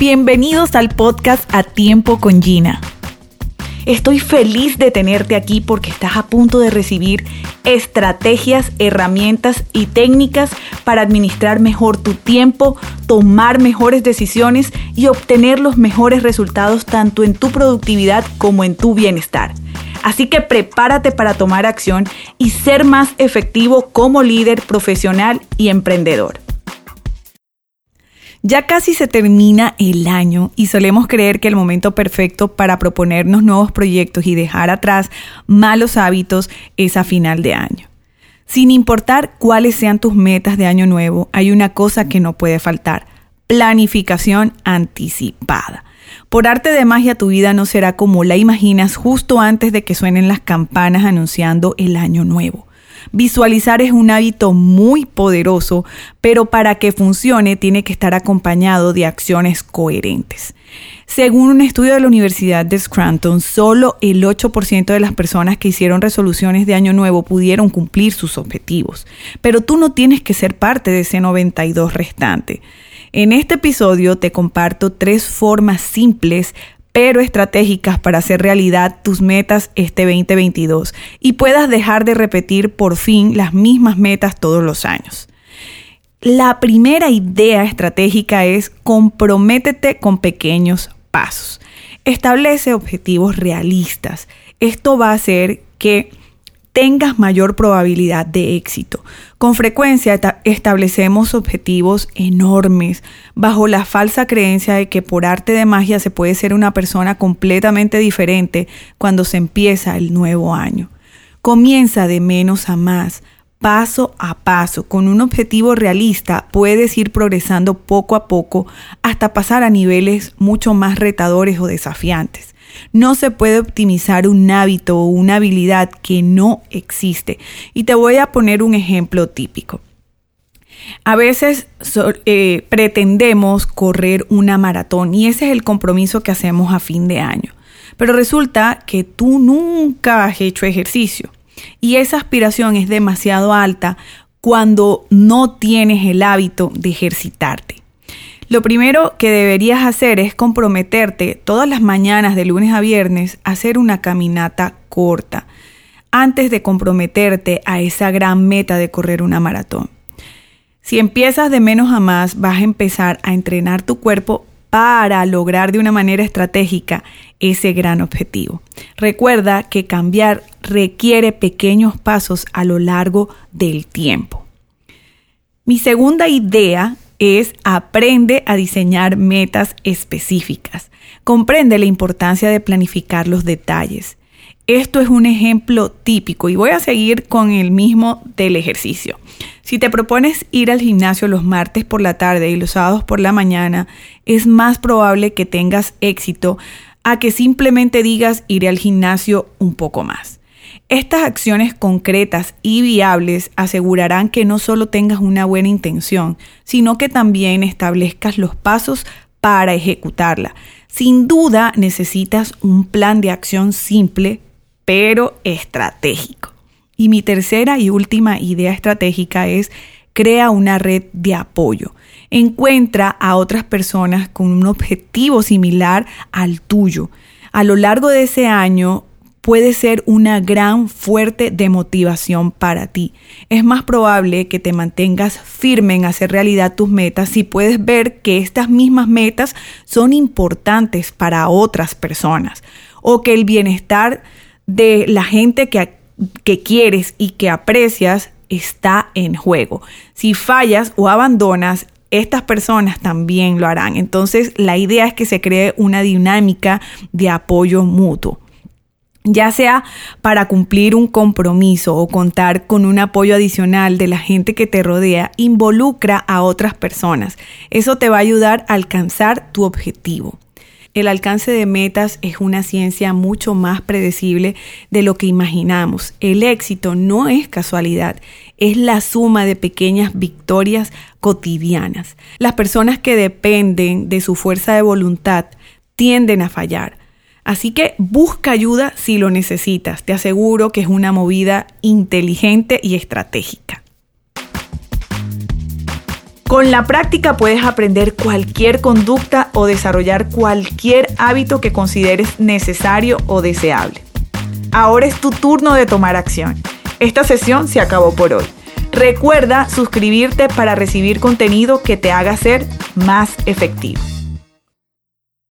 Bienvenidos al podcast A Tiempo con Gina. Estoy feliz de tenerte aquí porque estás a punto de recibir estrategias, herramientas y técnicas para administrar mejor tu tiempo, tomar mejores decisiones y obtener los mejores resultados tanto en tu productividad como en tu bienestar. Así que prepárate para tomar acción y ser más efectivo como líder profesional y emprendedor. Ya casi se termina el año y solemos creer que el momento perfecto para proponernos nuevos proyectos y dejar atrás malos hábitos es a final de año. Sin importar cuáles sean tus metas de año nuevo, hay una cosa que no puede faltar, planificación anticipada. Por arte de magia tu vida no será como la imaginas justo antes de que suenen las campanas anunciando el año nuevo. Visualizar es un hábito muy poderoso, pero para que funcione tiene que estar acompañado de acciones coherentes. Según un estudio de la Universidad de Scranton, solo el 8% de las personas que hicieron resoluciones de año nuevo pudieron cumplir sus objetivos. Pero tú no tienes que ser parte de ese 92 restante. En este episodio te comparto tres formas simples pero estratégicas para hacer realidad tus metas este 2022 y puedas dejar de repetir por fin las mismas metas todos los años. La primera idea estratégica es comprométete con pequeños pasos. Establece objetivos realistas. Esto va a hacer que tengas mayor probabilidad de éxito. Con frecuencia establecemos objetivos enormes bajo la falsa creencia de que por arte de magia se puede ser una persona completamente diferente cuando se empieza el nuevo año. Comienza de menos a más, paso a paso, con un objetivo realista, puedes ir progresando poco a poco hasta pasar a niveles mucho más retadores o desafiantes. No se puede optimizar un hábito o una habilidad que no existe. Y te voy a poner un ejemplo típico. A veces eh, pretendemos correr una maratón y ese es el compromiso que hacemos a fin de año. Pero resulta que tú nunca has hecho ejercicio y esa aspiración es demasiado alta cuando no tienes el hábito de ejercitarte. Lo primero que deberías hacer es comprometerte todas las mañanas de lunes a viernes a hacer una caminata corta antes de comprometerte a esa gran meta de correr una maratón. Si empiezas de menos a más, vas a empezar a entrenar tu cuerpo para lograr de una manera estratégica ese gran objetivo. Recuerda que cambiar requiere pequeños pasos a lo largo del tiempo. Mi segunda idea es aprende a diseñar metas específicas. Comprende la importancia de planificar los detalles. Esto es un ejemplo típico y voy a seguir con el mismo del ejercicio. Si te propones ir al gimnasio los martes por la tarde y los sábados por la mañana, es más probable que tengas éxito a que simplemente digas iré al gimnasio un poco más. Estas acciones concretas y viables asegurarán que no solo tengas una buena intención, sino que también establezcas los pasos para ejecutarla. Sin duda necesitas un plan de acción simple, pero estratégico. Y mi tercera y última idea estratégica es crea una red de apoyo. Encuentra a otras personas con un objetivo similar al tuyo. A lo largo de ese año puede ser una gran fuerte de motivación para ti. Es más probable que te mantengas firme en hacer realidad tus metas si puedes ver que estas mismas metas son importantes para otras personas o que el bienestar de la gente que, que quieres y que aprecias está en juego. Si fallas o abandonas, estas personas también lo harán. Entonces, la idea es que se cree una dinámica de apoyo mutuo ya sea para cumplir un compromiso o contar con un apoyo adicional de la gente que te rodea, involucra a otras personas. Eso te va a ayudar a alcanzar tu objetivo. El alcance de metas es una ciencia mucho más predecible de lo que imaginamos. El éxito no es casualidad, es la suma de pequeñas victorias cotidianas. Las personas que dependen de su fuerza de voluntad tienden a fallar. Así que busca ayuda si lo necesitas. Te aseguro que es una movida inteligente y estratégica. Con la práctica puedes aprender cualquier conducta o desarrollar cualquier hábito que consideres necesario o deseable. Ahora es tu turno de tomar acción. Esta sesión se acabó por hoy. Recuerda suscribirte para recibir contenido que te haga ser más efectivo.